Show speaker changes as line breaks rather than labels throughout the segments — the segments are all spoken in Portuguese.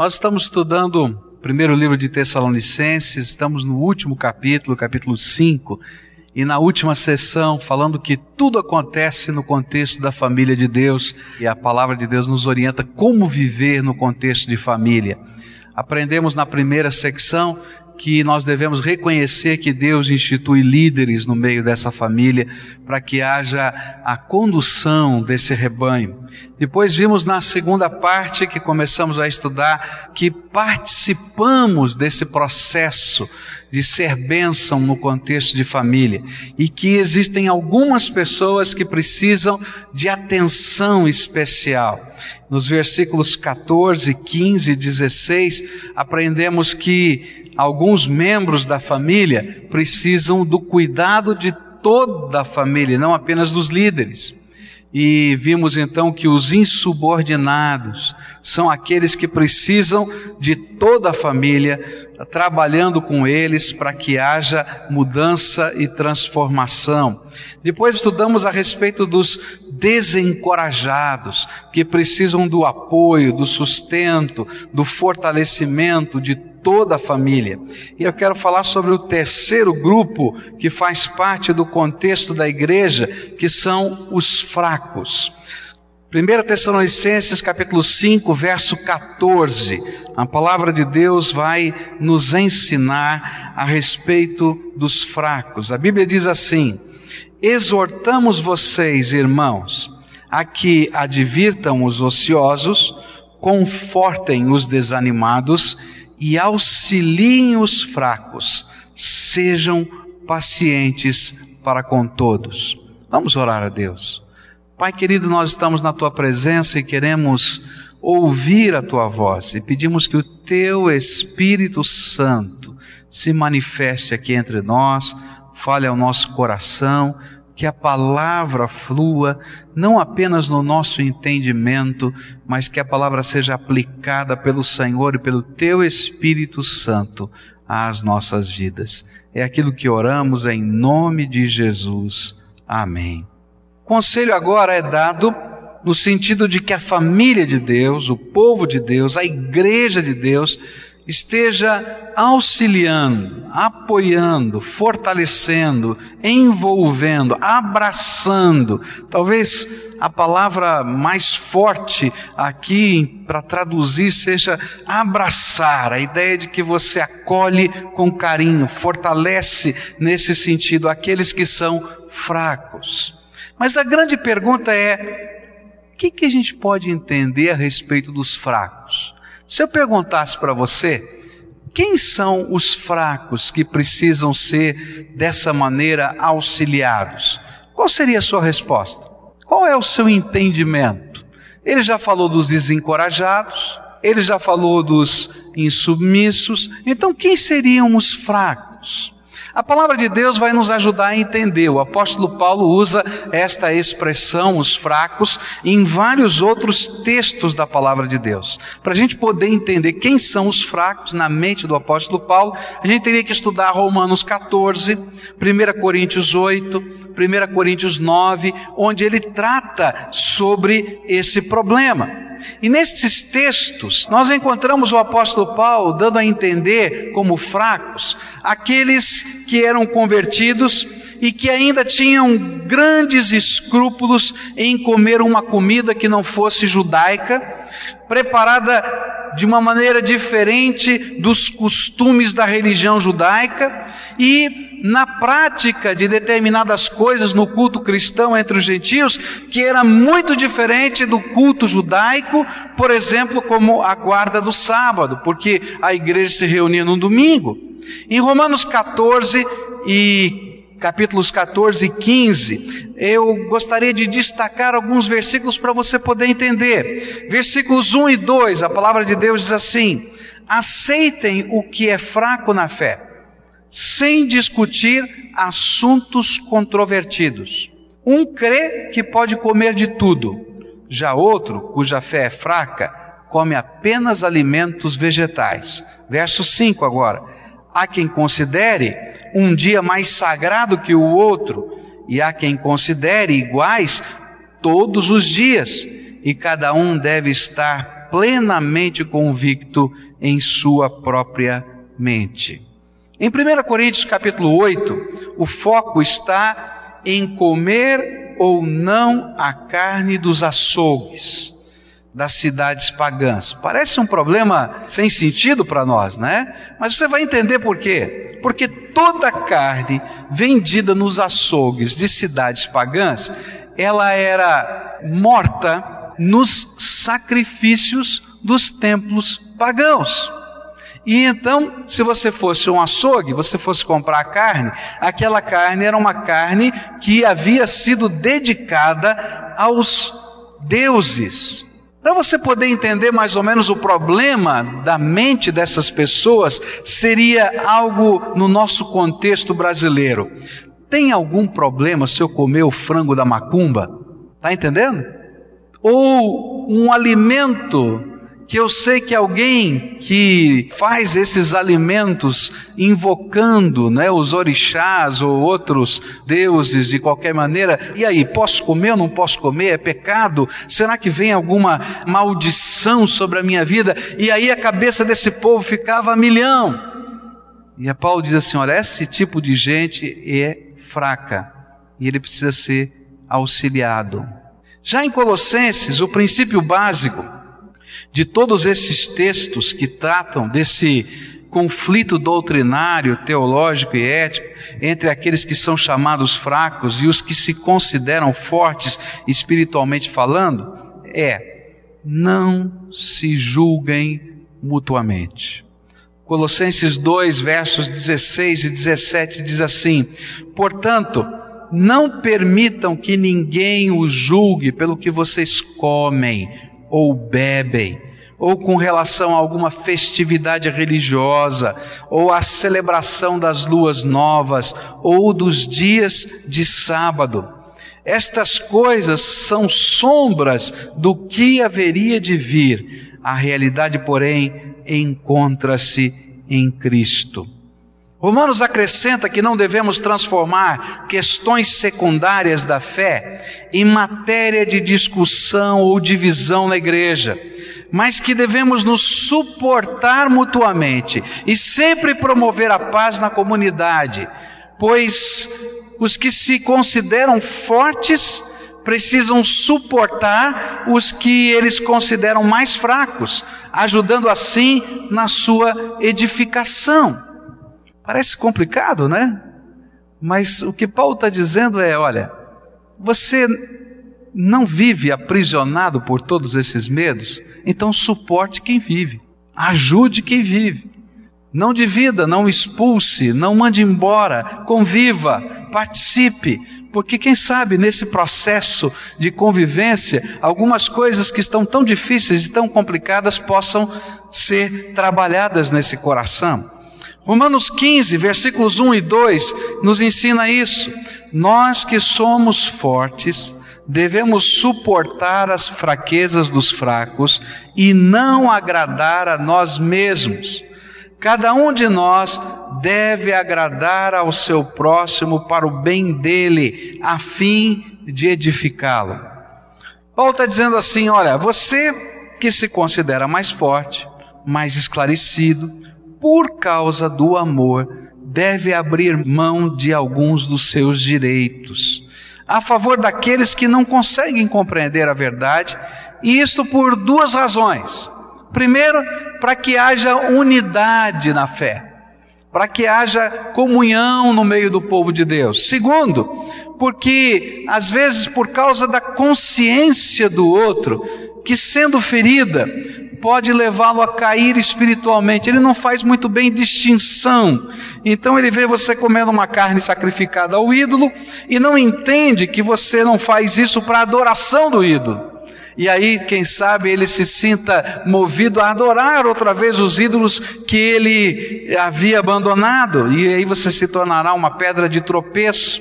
Nós estamos estudando o primeiro livro de Tessalonicenses, estamos no último capítulo, capítulo 5, e na última sessão falando que tudo acontece no contexto da família de Deus e a palavra de Deus nos orienta como viver no contexto de família. Aprendemos na primeira secção que nós devemos reconhecer que Deus institui líderes no meio dessa família para que haja a condução desse rebanho. Depois vimos na segunda parte que começamos a estudar que participamos desse processo de ser bênção no contexto de família e que existem algumas pessoas que precisam de atenção especial. Nos versículos 14, 15 e 16, aprendemos que alguns membros da família precisam do cuidado de toda a família, não apenas dos líderes. E vimos então que os insubordinados são aqueles que precisam de toda a família, trabalhando com eles para que haja mudança e transformação. Depois estudamos a respeito dos desencorajados, que precisam do apoio, do sustento, do fortalecimento de toda a família. E eu quero falar sobre o terceiro grupo que faz parte do contexto da igreja, que são os fracos. 1 Tessalonicenses capítulo 5, verso 14. A palavra de Deus vai nos ensinar a respeito dos fracos. A Bíblia diz assim: Exortamos vocês, irmãos, a que advirtam os ociosos, confortem os desanimados e auxiliem os fracos, sejam pacientes para com todos. Vamos orar a Deus. Pai querido, nós estamos na tua presença e queremos ouvir a tua voz e pedimos que o teu Espírito Santo se manifeste aqui entre nós, fale ao nosso coração que a palavra flua não apenas no nosso entendimento, mas que a palavra seja aplicada pelo Senhor e pelo teu Espírito Santo às nossas vidas. É aquilo que oramos em nome de Jesus. Amém. Conselho agora é dado no sentido de que a família de Deus, o povo de Deus, a igreja de Deus, esteja auxiliando, apoiando, fortalecendo, envolvendo, abraçando. Talvez a palavra mais forte aqui para traduzir seja abraçar, a ideia de que você acolhe com carinho, fortalece nesse sentido aqueles que são fracos. Mas a grande pergunta é: o que, que a gente pode entender a respeito dos fracos? Se eu perguntasse para você, quem são os fracos que precisam ser dessa maneira auxiliados? Qual seria a sua resposta? Qual é o seu entendimento? Ele já falou dos desencorajados, ele já falou dos insubmissos, então quem seriam os fracos? A palavra de Deus vai nos ajudar a entender. O apóstolo Paulo usa esta expressão, os fracos, em vários outros textos da palavra de Deus. Para a gente poder entender quem são os fracos na mente do apóstolo Paulo, a gente teria que estudar Romanos 14, 1 Coríntios 8, 1 Coríntios 9, onde ele trata sobre esse problema. E nestes textos, nós encontramos o apóstolo Paulo dando a entender como fracos aqueles que eram convertidos e que ainda tinham grandes escrúpulos em comer uma comida que não fosse judaica, preparada de uma maneira diferente dos costumes da religião judaica e na prática de determinadas coisas no culto cristão entre os gentios, que era muito diferente do culto judaico, por exemplo, como a guarda do sábado, porque a igreja se reunia no domingo. Em Romanos 14 e capítulos 14 e 15, eu gostaria de destacar alguns versículos para você poder entender. Versículos 1 e 2, a palavra de Deus diz assim: aceitem o que é fraco na fé, sem discutir assuntos controvertidos. Um crê que pode comer de tudo, já outro, cuja fé é fraca, come apenas alimentos vegetais. Verso 5 agora. Há quem considere um dia mais sagrado que o outro, e há quem considere iguais todos os dias, e cada um deve estar plenamente convicto em sua própria mente. Em 1 Coríntios capítulo 8, o foco está em comer ou não a carne dos açougues das cidades pagãs. Parece um problema sem sentido para nós, né? Mas você vai entender por quê. Porque toda carne vendida nos açougues de cidades pagãs, ela era morta nos sacrifícios dos templos pagãos. E então, se você fosse um açougue, você fosse comprar carne, aquela carne era uma carne que havia sido dedicada aos deuses. Para você poder entender mais ou menos o problema da mente dessas pessoas, seria algo no nosso contexto brasileiro. Tem algum problema se eu comer o frango da macumba? Tá entendendo? Ou um alimento que eu sei que alguém que faz esses alimentos invocando né, os orixás ou outros deuses de qualquer maneira, e aí, posso comer ou não posso comer? É pecado? Será que vem alguma maldição sobre a minha vida? E aí a cabeça desse povo ficava a milhão. E a Paulo diz assim: olha, esse tipo de gente é fraca e ele precisa ser auxiliado. Já em Colossenses, o princípio básico de todos esses textos que tratam desse conflito doutrinário, teológico e ético entre aqueles que são chamados fracos e os que se consideram fortes espiritualmente falando, é: não se julguem mutuamente. Colossenses 2, versos 16 e 17 diz assim: Portanto, não permitam que ninguém os julgue pelo que vocês comem ou bebem, ou com relação a alguma festividade religiosa, ou a celebração das luas novas, ou dos dias de sábado. Estas coisas são sombras do que haveria de vir. A realidade, porém, encontra-se em Cristo. Romanos acrescenta que não devemos transformar questões secundárias da fé em matéria de discussão ou divisão na igreja, mas que devemos nos suportar mutuamente e sempre promover a paz na comunidade, pois os que se consideram fortes precisam suportar os que eles consideram mais fracos, ajudando assim na sua edificação. Parece complicado, né? Mas o que Paulo está dizendo é: olha, você não vive aprisionado por todos esses medos, então suporte quem vive, ajude quem vive. Não divida, não expulse, não mande embora, conviva, participe, porque quem sabe nesse processo de convivência, algumas coisas que estão tão difíceis e tão complicadas possam ser trabalhadas nesse coração. Romanos 15, versículos 1 e 2 nos ensina isso. Nós que somos fortes, devemos suportar as fraquezas dos fracos e não agradar a nós mesmos. Cada um de nós deve agradar ao seu próximo para o bem dele, a fim de edificá-lo. Paulo está dizendo assim: olha, você que se considera mais forte, mais esclarecido, por causa do amor, deve abrir mão de alguns dos seus direitos, a favor daqueles que não conseguem compreender a verdade, e isto por duas razões. Primeiro, para que haja unidade na fé, para que haja comunhão no meio do povo de Deus. Segundo, porque às vezes por causa da consciência do outro, que sendo ferida, pode levá-lo a cair espiritualmente. Ele não faz muito bem distinção. Então ele vê você comendo uma carne sacrificada ao ídolo e não entende que você não faz isso para adoração do ídolo. E aí, quem sabe, ele se sinta movido a adorar outra vez os ídolos que ele havia abandonado, e aí você se tornará uma pedra de tropeço.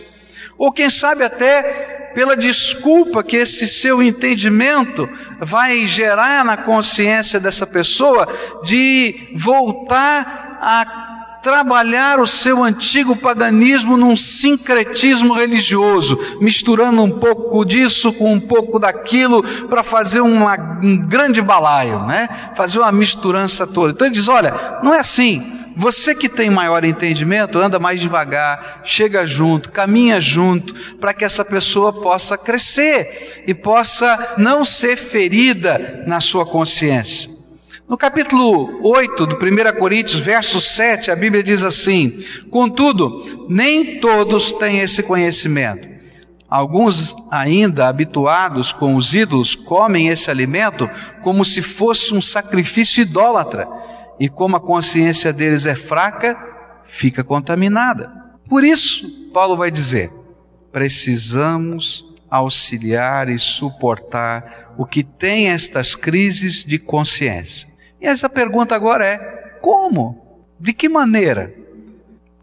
Ou quem sabe até pela desculpa que esse seu entendimento vai gerar na consciência dessa pessoa de voltar a trabalhar o seu antigo paganismo num sincretismo religioso, misturando um pouco disso com um pouco daquilo para fazer uma, um grande balaio, né? Fazer uma misturança toda. Então ele diz: olha, não é assim. Você que tem maior entendimento, anda mais devagar, chega junto, caminha junto, para que essa pessoa possa crescer e possa não ser ferida na sua consciência. No capítulo 8 do 1 Coríntios, verso 7, a Bíblia diz assim: Contudo, nem todos têm esse conhecimento. Alguns, ainda habituados com os ídolos, comem esse alimento como se fosse um sacrifício idólatra e como a consciência deles é fraca, fica contaminada. Por isso, Paulo vai dizer: precisamos auxiliar e suportar o que tem estas crises de consciência. E essa pergunta agora é: como? De que maneira?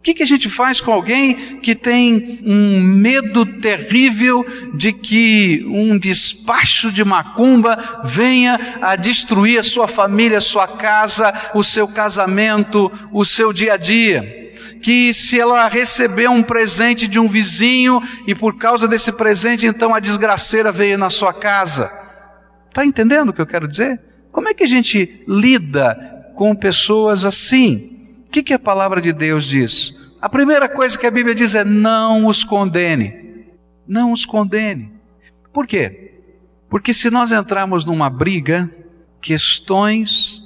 Que, que a gente faz com alguém que tem um medo terrível de que um despacho de macumba venha a destruir a sua família, a sua casa, o seu casamento, o seu dia a dia? Que se ela receber um presente de um vizinho e por causa desse presente então a desgraceira veio na sua casa. Está entendendo o que eu quero dizer? Como é que a gente lida com pessoas assim? O que, que a palavra de Deus diz? A primeira coisa que a Bíblia diz é: não os condene. Não os condene. Por quê? Porque se nós entrarmos numa briga, questões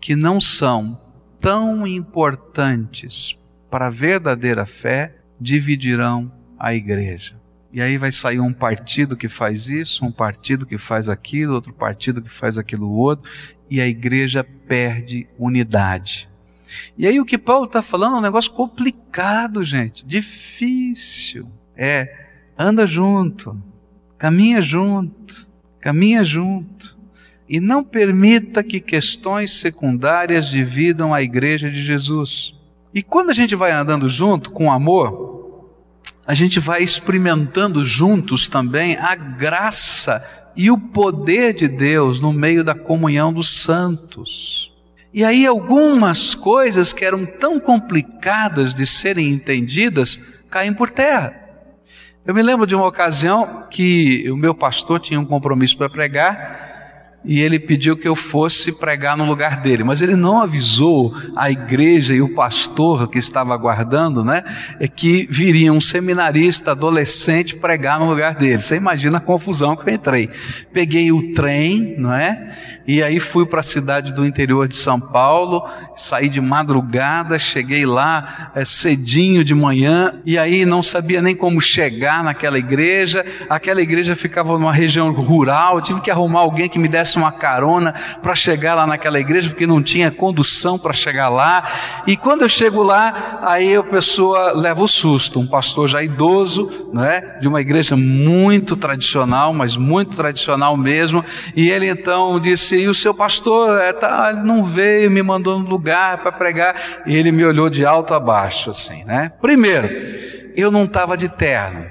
que não são tão importantes para a verdadeira fé dividirão a igreja. E aí vai sair um partido que faz isso, um partido que faz aquilo, outro partido que faz aquilo outro, e a igreja perde unidade. E aí o que Paulo está falando é um negócio complicado, gente, difícil. É, anda junto, caminha junto, caminha junto. E não permita que questões secundárias dividam a igreja de Jesus. E quando a gente vai andando junto com amor, a gente vai experimentando juntos também a graça e o poder de Deus no meio da comunhão dos santos. E aí algumas coisas que eram tão complicadas de serem entendidas caem por terra. Eu me lembro de uma ocasião que o meu pastor tinha um compromisso para pregar e ele pediu que eu fosse pregar no lugar dele, mas ele não avisou a igreja e o pastor que estava aguardando, né, é que viria um seminarista adolescente pregar no lugar dele. Você imagina a confusão que eu entrei. Peguei o trem, não é? E aí fui para a cidade do interior de São Paulo, saí de madrugada, cheguei lá é, cedinho de manhã, e aí não sabia nem como chegar naquela igreja. Aquela igreja ficava numa região rural, tive que arrumar alguém que me desse uma carona para chegar lá naquela igreja, porque não tinha condução para chegar lá. E quando eu chego lá, aí a pessoa leva o susto, um pastor já idoso, né, de uma igreja muito tradicional, mas muito tradicional mesmo, e ele então disse e o seu pastor é, tá, não veio, me mandou no lugar para pregar, e ele me olhou de alto a baixo, assim, né? Primeiro, eu não estava de terno.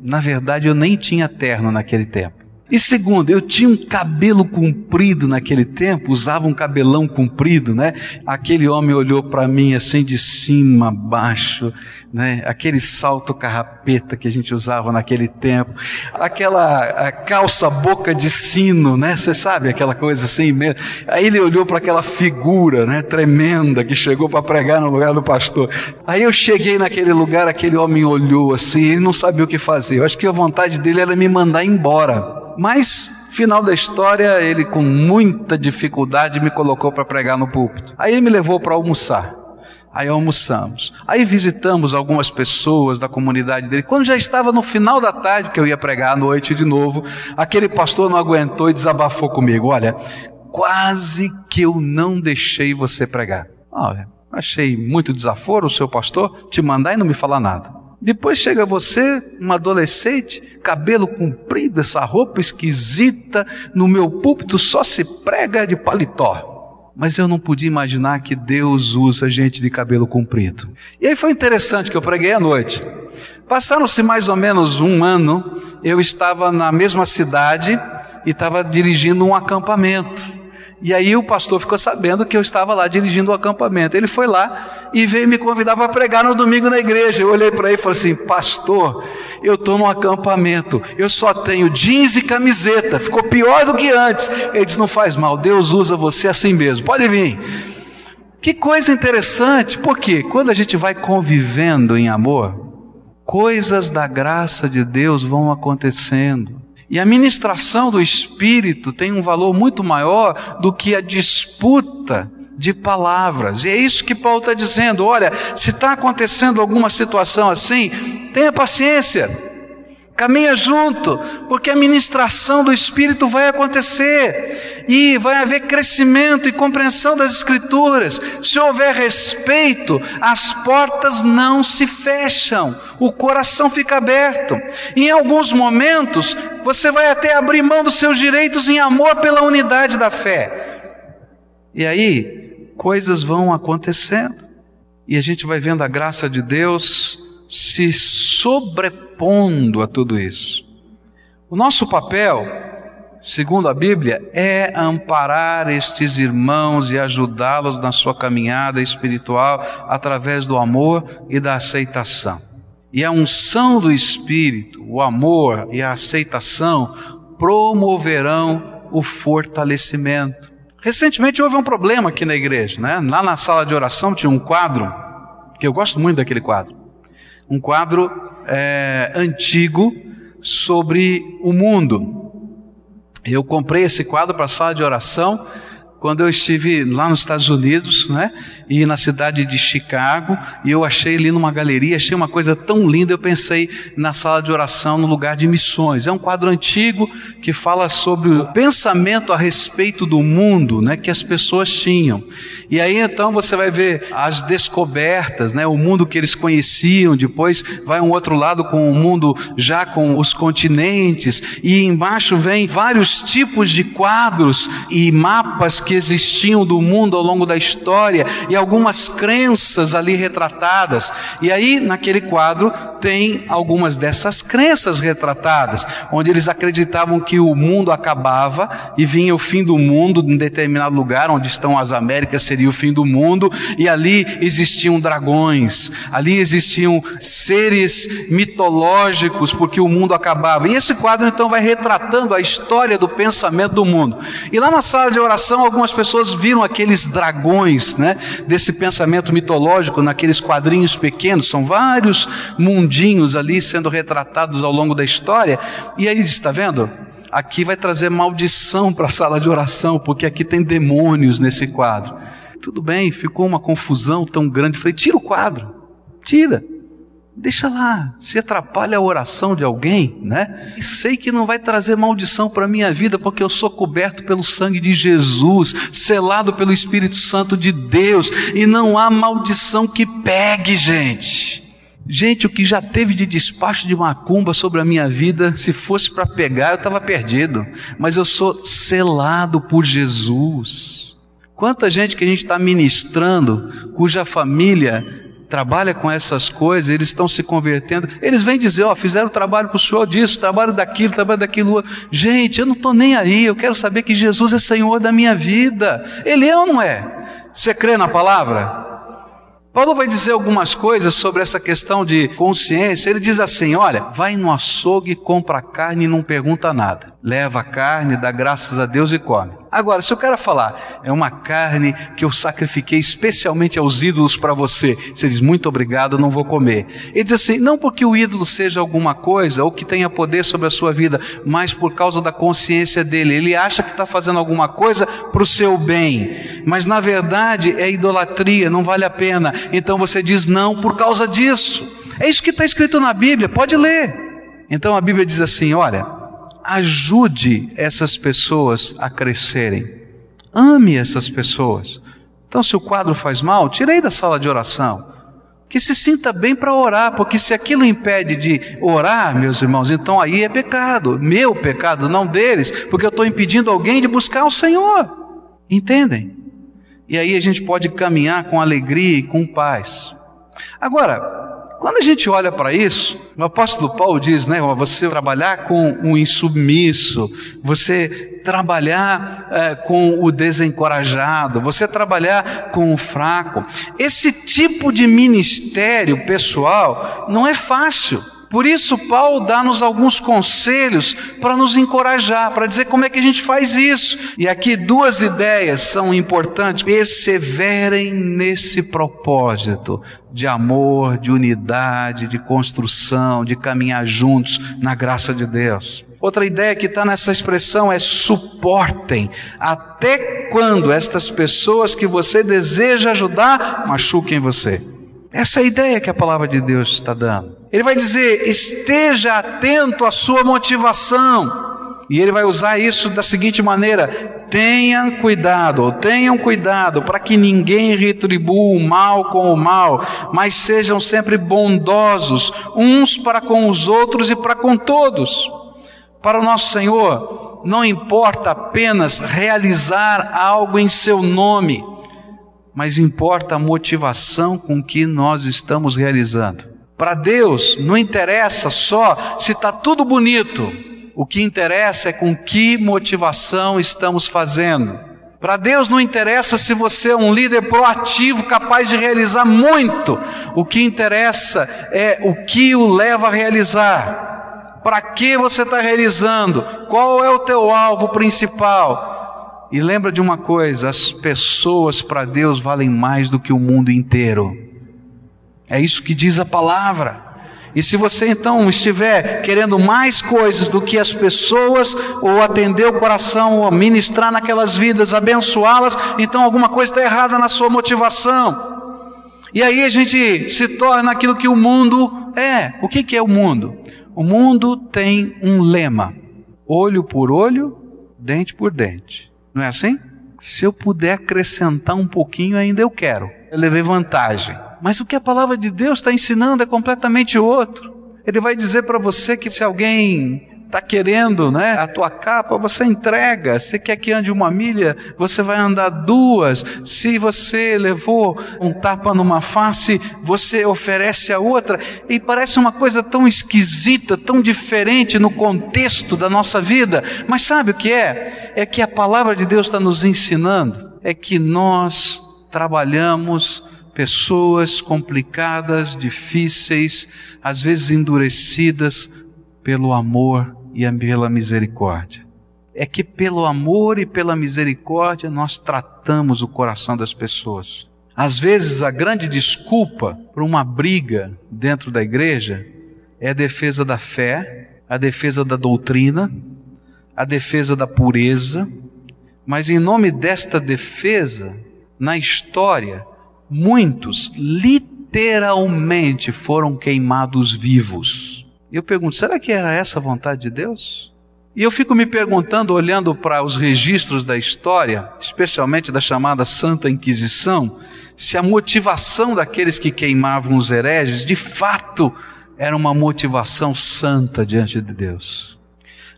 Na verdade, eu nem tinha terno naquele tempo. E segundo, eu tinha um cabelo comprido naquele tempo, usava um cabelão comprido, né? Aquele homem olhou para mim assim de cima a baixo, né? Aquele salto carrapeta que a gente usava naquele tempo, aquela calça boca de sino, né? Você sabe aquela coisa assim mesmo. Aí ele olhou para aquela figura, né? Tremenda que chegou para pregar no lugar do pastor. Aí eu cheguei naquele lugar, aquele homem olhou assim, ele não sabia o que fazer. Eu acho que a vontade dele era me mandar embora. Mas, final da história, ele com muita dificuldade me colocou para pregar no púlpito. Aí ele me levou para almoçar. Aí almoçamos. Aí visitamos algumas pessoas da comunidade dele. Quando já estava no final da tarde, que eu ia pregar à noite de novo, aquele pastor não aguentou e desabafou comigo: Olha, quase que eu não deixei você pregar. Olha, achei muito desaforo o seu pastor te mandar e não me falar nada. Depois chega você, um adolescente, cabelo comprido, essa roupa esquisita, no meu púlpito só se prega de paletó. Mas eu não podia imaginar que Deus usa gente de cabelo comprido. E aí foi interessante que eu preguei à noite. Passaram-se mais ou menos um ano, eu estava na mesma cidade e estava dirigindo um acampamento. E aí o pastor ficou sabendo que eu estava lá dirigindo o acampamento. Ele foi lá e veio me convidar para pregar no domingo na igreja. Eu olhei para ele e falei assim: Pastor, eu estou no acampamento, eu só tenho jeans e camiseta. Ficou pior do que antes. Ele disse: Não faz mal, Deus usa você assim mesmo. Pode vir. Que coisa interessante, porque quando a gente vai convivendo em amor, coisas da graça de Deus vão acontecendo. E a ministração do Espírito tem um valor muito maior do que a disputa de palavras. E é isso que Paulo está dizendo: olha, se está acontecendo alguma situação assim, tenha paciência. Caminha junto, porque a ministração do Espírito vai acontecer e vai haver crescimento e compreensão das Escrituras. Se houver respeito, as portas não se fecham, o coração fica aberto. Em alguns momentos, você vai até abrir mão dos seus direitos em amor pela unidade da fé. E aí, coisas vão acontecendo e a gente vai vendo a graça de Deus se sobrepondo a tudo isso. O nosso papel, segundo a Bíblia, é amparar estes irmãos e ajudá-los na sua caminhada espiritual através do amor e da aceitação. E a unção do Espírito, o amor e a aceitação promoverão o fortalecimento. Recentemente houve um problema aqui na igreja, né? Lá na sala de oração tinha um quadro, que eu gosto muito daquele quadro um quadro é, antigo sobre o mundo. Eu comprei esse quadro para a sala de oração quando eu estive lá nos Estados Unidos, né, e na cidade de Chicago, e eu achei ali numa galeria, achei uma coisa tão linda, eu pensei na sala de oração no lugar de missões. É um quadro antigo que fala sobre o pensamento a respeito do mundo, né, que as pessoas tinham. E aí então você vai ver as descobertas, né, o mundo que eles conheciam, depois vai um outro lado com o mundo já com os continentes, e embaixo vem vários tipos de quadros e mapas que existiam do mundo ao longo da história e algumas crenças ali retratadas. E aí, naquele quadro, tem algumas dessas crenças retratadas, onde eles acreditavam que o mundo acabava e vinha o fim do mundo em determinado lugar, onde estão as Américas, seria o fim do mundo, e ali existiam dragões, ali existiam seres mitológicos, porque o mundo acabava. E esse quadro então vai retratando a história do pensamento do mundo. E lá na sala de oração, algumas pessoas viram aqueles dragões, né, desse pensamento mitológico naqueles quadrinhos pequenos, são vários mundinhos ali sendo retratados ao longo da história, e aí está vendo? Aqui vai trazer maldição para a sala de oração, porque aqui tem demônios nesse quadro. Tudo bem, ficou uma confusão tão grande. Falei, tira o quadro, tira. Deixa lá, se atrapalha a oração de alguém, né? E sei que não vai trazer maldição para a minha vida, porque eu sou coberto pelo sangue de Jesus, selado pelo Espírito Santo de Deus, e não há maldição que pegue, gente. Gente, o que já teve de despacho de macumba sobre a minha vida, se fosse para pegar, eu estava perdido. Mas eu sou selado por Jesus. Quanta gente que a gente está ministrando, cuja família trabalha com essas coisas, eles estão se convertendo, eles vêm dizer, ó, fizeram trabalho para o Senhor disso, trabalho daquilo, trabalho daquilo. Gente, eu não estou nem aí, eu quero saber que Jesus é Senhor da minha vida. Ele é ou não é? Você crê na palavra? Paulo vai dizer algumas coisas sobre essa questão de consciência. Ele diz assim: olha, vai no açougue, compra carne e não pergunta nada. Leva a carne, dá graças a Deus e come. Agora, se o cara falar, é uma carne que eu sacrifiquei especialmente aos ídolos para você, você diz, muito obrigado, não vou comer. Ele diz assim, não porque o ídolo seja alguma coisa ou que tenha poder sobre a sua vida, mas por causa da consciência dele. Ele acha que está fazendo alguma coisa para o seu bem, mas na verdade é idolatria, não vale a pena. Então você diz não por causa disso. É isso que está escrito na Bíblia, pode ler. Então a Bíblia diz assim: olha, ajude essas pessoas a crescerem. Ame essas pessoas. Então, se o quadro faz mal, tirei da sala de oração. Que se sinta bem para orar, porque se aquilo impede de orar, meus irmãos, então aí é pecado, meu pecado, não deles, porque eu estou impedindo alguém de buscar o Senhor. Entendem? E aí a gente pode caminhar com alegria e com paz. Agora, quando a gente olha para isso, o apóstolo Paulo diz, né, você trabalhar com o insubmisso, você trabalhar é, com o desencorajado, você trabalhar com o fraco. Esse tipo de ministério pessoal não é fácil. Por isso, Paulo dá-nos alguns conselhos para nos encorajar, para dizer como é que a gente faz isso. E aqui duas ideias são importantes. Perseverem nesse propósito de amor, de unidade, de construção, de caminhar juntos na graça de Deus. Outra ideia que está nessa expressão é suportem. Até quando estas pessoas que você deseja ajudar machuquem você. Essa é a ideia que a palavra de Deus está dando. Ele vai dizer: esteja atento à sua motivação. E ele vai usar isso da seguinte maneira: tenham cuidado, tenham cuidado, para que ninguém retribua o mal com o mal, mas sejam sempre bondosos, uns para com os outros e para com todos. Para o nosso Senhor, não importa apenas realizar algo em seu nome, mas importa a motivação com que nós estamos realizando. Para Deus, não interessa só se está tudo bonito, o que interessa é com que motivação estamos fazendo. Para Deus não interessa se você é um líder proativo, capaz de realizar muito. O que interessa é o que o leva a realizar. Para que você está realizando? Qual é o teu alvo principal? E lembra de uma coisa: as pessoas para Deus valem mais do que o mundo inteiro. É isso que diz a palavra. E se você então estiver querendo mais coisas do que as pessoas, ou atender o coração, ou ministrar naquelas vidas, abençoá-las, então alguma coisa está errada na sua motivação. E aí a gente se torna aquilo que o mundo é. O que, que é o mundo? O mundo tem um lema: olho por olho, dente por dente. Não é assim? Se eu puder acrescentar um pouquinho, ainda eu quero. Eu levei vantagem. Mas o que a palavra de Deus está ensinando é completamente outro. Ele vai dizer para você que se alguém está querendo né, a tua capa, você entrega. Se quer que ande uma milha, você vai andar duas. Se você levou um tapa numa face, você oferece a outra. E parece uma coisa tão esquisita, tão diferente no contexto da nossa vida. Mas sabe o que é? É que a palavra de Deus está nos ensinando. É que nós trabalhamos pessoas complicadas, difíceis, às vezes endurecidas pelo amor e pela misericórdia. É que pelo amor e pela misericórdia nós tratamos o coração das pessoas. Às vezes a grande desculpa para uma briga dentro da igreja é a defesa da fé, a defesa da doutrina, a defesa da pureza, mas em nome desta defesa, na história, muitos literalmente foram queimados vivos. E eu pergunto: será que era essa a vontade de Deus? E eu fico me perguntando, olhando para os registros da história, especialmente da chamada Santa Inquisição, se a motivação daqueles que queimavam os hereges de fato era uma motivação santa diante de Deus.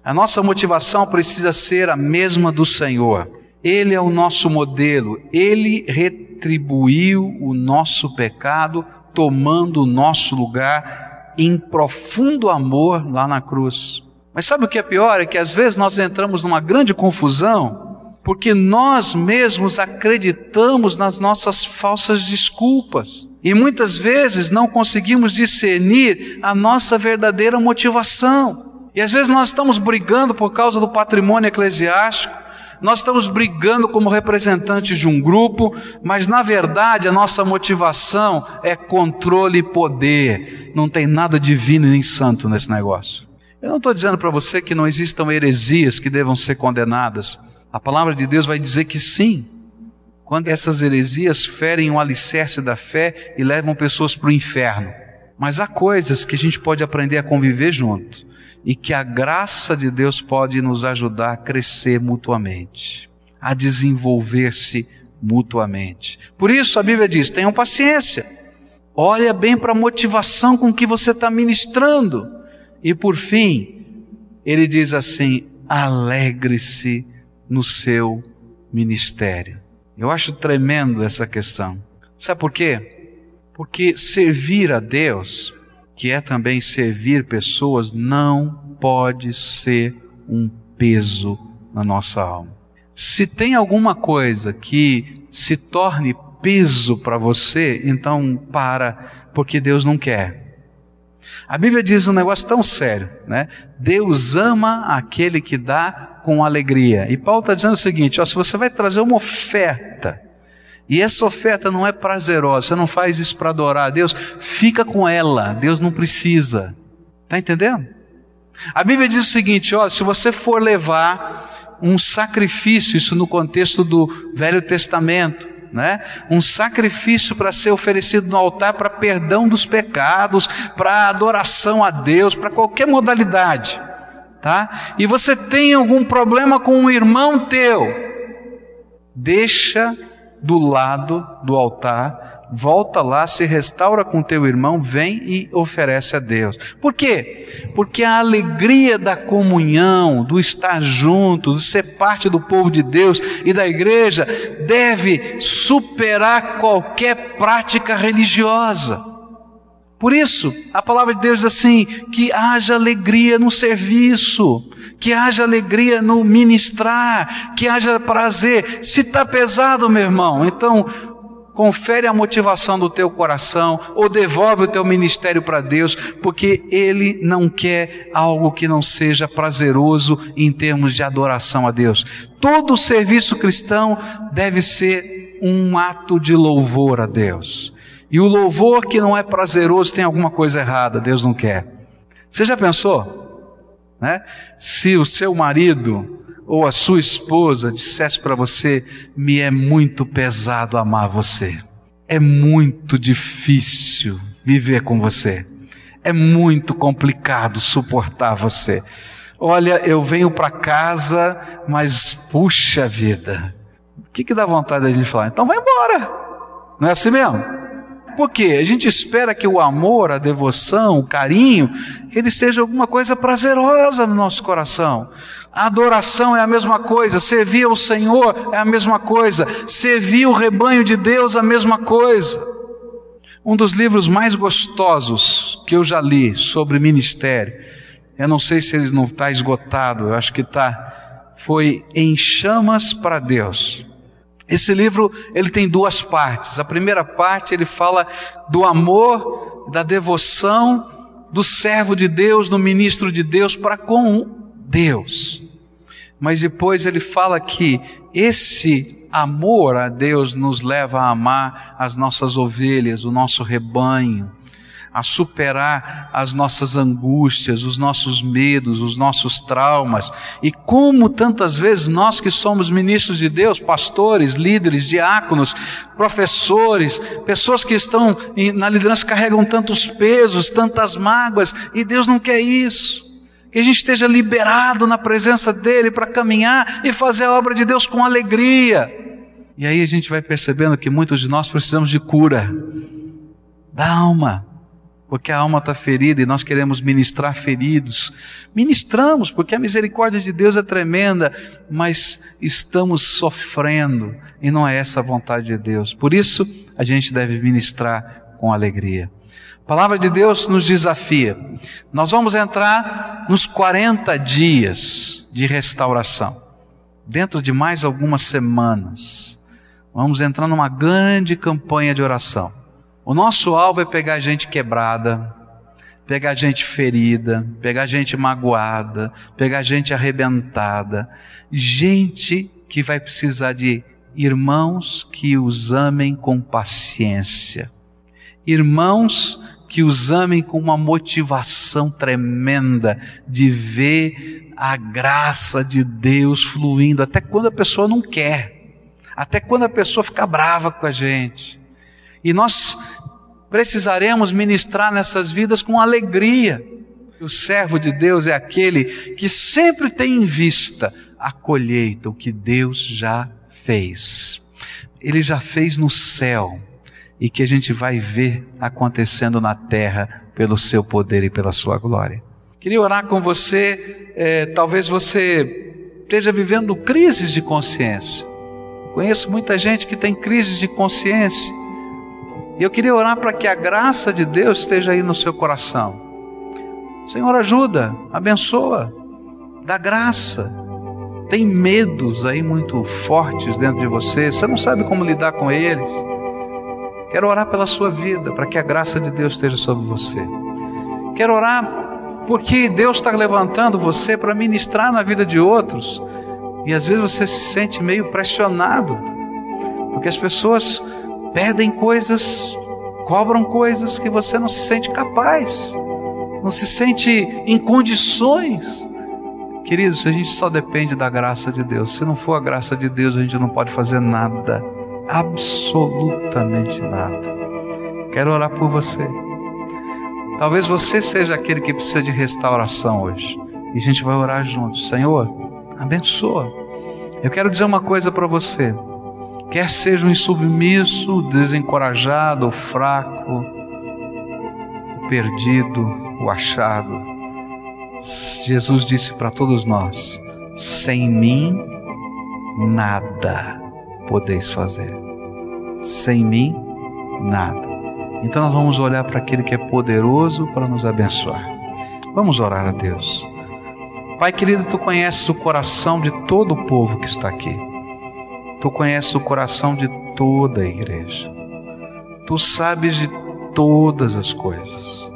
A nossa motivação precisa ser a mesma do Senhor. Ele é o nosso modelo, ele retribuiu o nosso pecado, tomando o nosso lugar em profundo amor lá na cruz. Mas sabe o que é pior? É que às vezes nós entramos numa grande confusão porque nós mesmos acreditamos nas nossas falsas desculpas e muitas vezes não conseguimos discernir a nossa verdadeira motivação. E às vezes nós estamos brigando por causa do patrimônio eclesiástico, nós estamos brigando como representantes de um grupo, mas na verdade a nossa motivação é controle e poder. Não tem nada divino nem santo nesse negócio. Eu não estou dizendo para você que não existam heresias que devam ser condenadas. A palavra de Deus vai dizer que sim. Quando essas heresias ferem o alicerce da fé e levam pessoas para o inferno. Mas há coisas que a gente pode aprender a conviver junto e que a graça de Deus pode nos ajudar a crescer mutuamente, a desenvolver-se mutuamente. Por isso a Bíblia diz: tenham paciência, olha bem para a motivação com que você está ministrando. E por fim, ele diz assim: alegre-se no seu ministério. Eu acho tremendo essa questão. Sabe por quê? Porque servir a Deus, que é também servir pessoas, não pode ser um peso na nossa alma. Se tem alguma coisa que se torne peso para você, então para, porque Deus não quer. A Bíblia diz um negócio tão sério, né? Deus ama aquele que dá com alegria. E Paulo está dizendo o seguinte: ó, se você vai trazer uma oferta, e essa oferta não é prazerosa, você não faz isso para adorar a Deus, fica com ela, Deus não precisa. Está entendendo? A Bíblia diz o seguinte: ó, se você for levar um sacrifício, isso no contexto do Velho Testamento, né? Um sacrifício para ser oferecido no altar para perdão dos pecados, para adoração a Deus, para qualquer modalidade, tá? E você tem algum problema com um irmão teu, deixa do lado do altar volta lá, se restaura com teu irmão, vem e oferece a Deus. Por quê? Porque a alegria da comunhão, do estar junto, de ser parte do povo de Deus e da igreja, deve superar qualquer prática religiosa. Por isso, a palavra de Deus diz assim: que haja alegria no serviço, que haja alegria no ministrar, que haja prazer. Se está pesado, meu irmão, então confere a motivação do teu coração ou devolve o teu ministério para Deus, porque Ele não quer algo que não seja prazeroso em termos de adoração a Deus. Todo serviço cristão deve ser um ato de louvor a Deus. E o louvor que não é prazeroso tem alguma coisa errada, Deus não quer. Você já pensou? Né? Se o seu marido ou a sua esposa dissesse para você: me é muito pesado amar você, é muito difícil viver com você, é muito complicado suportar você. Olha, eu venho para casa, mas puxa vida, o que, que dá vontade da gente falar? Então vai embora, não é assim mesmo? Porque a gente espera que o amor, a devoção, o carinho, ele seja alguma coisa prazerosa no nosso coração. A adoração é a mesma coisa, servir ao Senhor é a mesma coisa, servir o rebanho de Deus é a mesma coisa. Um dos livros mais gostosos que eu já li sobre ministério, eu não sei se ele não está esgotado, eu acho que está, foi Em Chamas para Deus. Esse livro ele tem duas partes. A primeira parte ele fala do amor, da devoção do servo de Deus, do ministro de Deus para com Deus. Mas depois ele fala que esse amor a Deus nos leva a amar as nossas ovelhas, o nosso rebanho, a superar as nossas angústias, os nossos medos, os nossos traumas. E como tantas vezes nós que somos ministros de Deus, pastores, líderes, diáconos, professores, pessoas que estão na liderança carregam tantos pesos, tantas mágoas, e Deus não quer isso que a gente esteja liberado na presença dEle para caminhar e fazer a obra de Deus com alegria. E aí a gente vai percebendo que muitos de nós precisamos de cura da alma, porque a alma está ferida e nós queremos ministrar feridos. Ministramos, porque a misericórdia de Deus é tremenda, mas estamos sofrendo e não é essa a vontade de Deus. Por isso, a gente deve ministrar com alegria. A palavra de Deus nos desafia. Nós vamos entrar nos 40 dias de restauração. Dentro de mais algumas semanas, vamos entrar numa grande campanha de oração. O nosso alvo é pegar gente quebrada, pegar gente ferida, pegar gente magoada, pegar gente arrebentada, gente que vai precisar de irmãos que os amem com paciência, irmãos que os amem com uma motivação tremenda de ver a graça de Deus fluindo, até quando a pessoa não quer, até quando a pessoa fica brava com a gente. E nós precisaremos ministrar nessas vidas com alegria. O servo de Deus é aquele que sempre tem em vista a colheita, o que Deus já fez. Ele já fez no céu e que a gente vai ver acontecendo na terra pelo seu poder e pela sua glória. Queria orar com você, é, talvez você esteja vivendo crises de consciência. Conheço muita gente que tem crises de consciência E eu queria orar para que a graça de Deus esteja aí no seu coração. Senhor, ajuda, abençoa, dá graça. Tem medos aí muito fortes dentro de você, você não sabe como lidar com eles. Quero orar pela sua vida, para que a graça de Deus esteja sobre você. Quero orar porque Deus está levantando você para ministrar na vida de outros. E às vezes você se sente meio pressionado, porque as pessoas pedem coisas, cobram coisas que você não se sente capaz, não se sente em condições. Queridos, a gente só depende da graça de Deus. Se não for a graça de Deus, a gente não pode fazer nada, absolutamente nada. Quero orar por você. Talvez você seja aquele que precisa de restauração hoje. E a gente vai orar juntos. Senhor, abençoa. Eu quero dizer uma coisa para você quer seja um insubmisso, desencorajado, fraco, perdido, o achado. Jesus disse para todos nós: sem mim nada podeis fazer. Sem mim nada. Então nós vamos olhar para aquele que é poderoso para nos abençoar. Vamos orar a Deus. Pai querido, tu conheces o coração de todo o povo que está aqui. Tu conheces o coração de toda a igreja. Tu sabes de todas as coisas.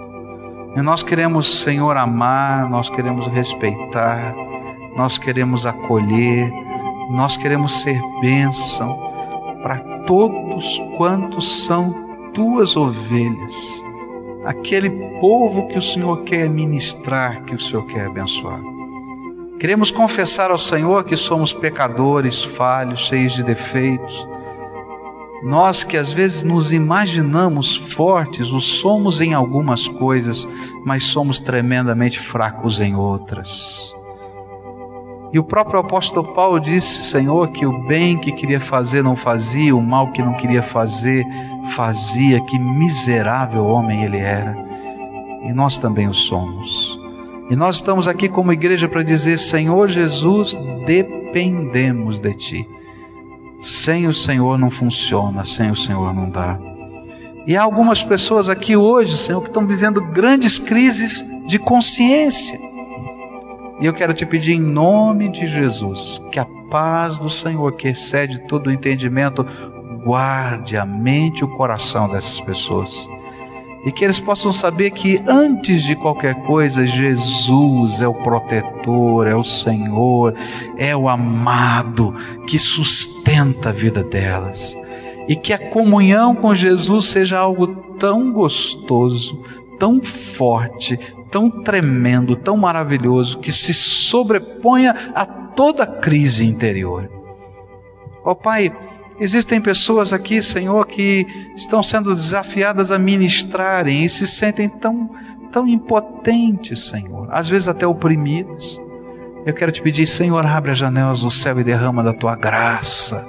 E nós queremos, Senhor, amar, nós queremos respeitar, nós queremos acolher, nós queremos ser bênção para todos quantos são tuas ovelhas, aquele povo que o Senhor quer ministrar, que o Senhor quer abençoar. Queremos confessar ao Senhor que somos pecadores, falhos, cheios de defeitos. Nós que às vezes nos imaginamos fortes, o somos em algumas coisas, mas somos tremendamente fracos em outras. E o próprio apóstolo Paulo disse, Senhor, que o bem que queria fazer não fazia, o mal que não queria fazer fazia, que miserável homem ele era. E nós também o somos. E nós estamos aqui como igreja para dizer: Senhor Jesus, dependemos de Ti. Sem o Senhor não funciona, sem o Senhor não dá. E há algumas pessoas aqui hoje, Senhor, que estão vivendo grandes crises de consciência. E eu quero te pedir em nome de Jesus que a paz do Senhor, que excede todo o entendimento, guarde a mente e o coração dessas pessoas e que eles possam saber que antes de qualquer coisa, Jesus é o protetor, é o Senhor, é o amado que sustenta a vida delas. E que a comunhão com Jesus seja algo tão gostoso, tão forte, tão tremendo, tão maravilhoso, que se sobreponha a toda crise interior. Ó oh, Pai, Existem pessoas aqui, Senhor, que estão sendo desafiadas a ministrarem e se sentem tão, tão impotentes, Senhor, às vezes até oprimidos. Eu quero te pedir, Senhor, abre as janelas do céu e derrama da tua graça.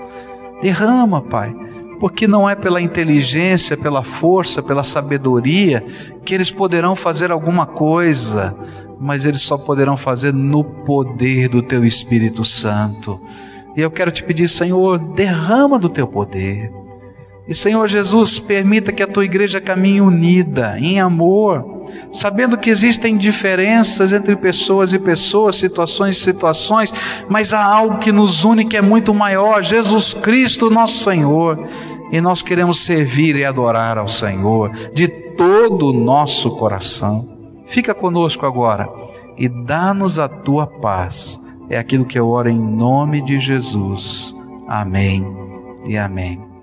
Derrama, Pai, porque não é pela inteligência, pela força, pela sabedoria que eles poderão fazer alguma coisa, mas eles só poderão fazer no poder do teu Espírito Santo. E eu quero te pedir, Senhor, derrama do teu poder. E Senhor Jesus, permita que a tua igreja caminhe unida, em amor, sabendo que existem diferenças entre pessoas e pessoas, situações e situações, mas há algo que nos une que é muito maior, Jesus Cristo, nosso Senhor. E nós queremos servir e adorar ao Senhor de todo o nosso coração. Fica conosco agora e dá-nos a tua paz é aquilo que eu oro em nome de Jesus. Amém e amém.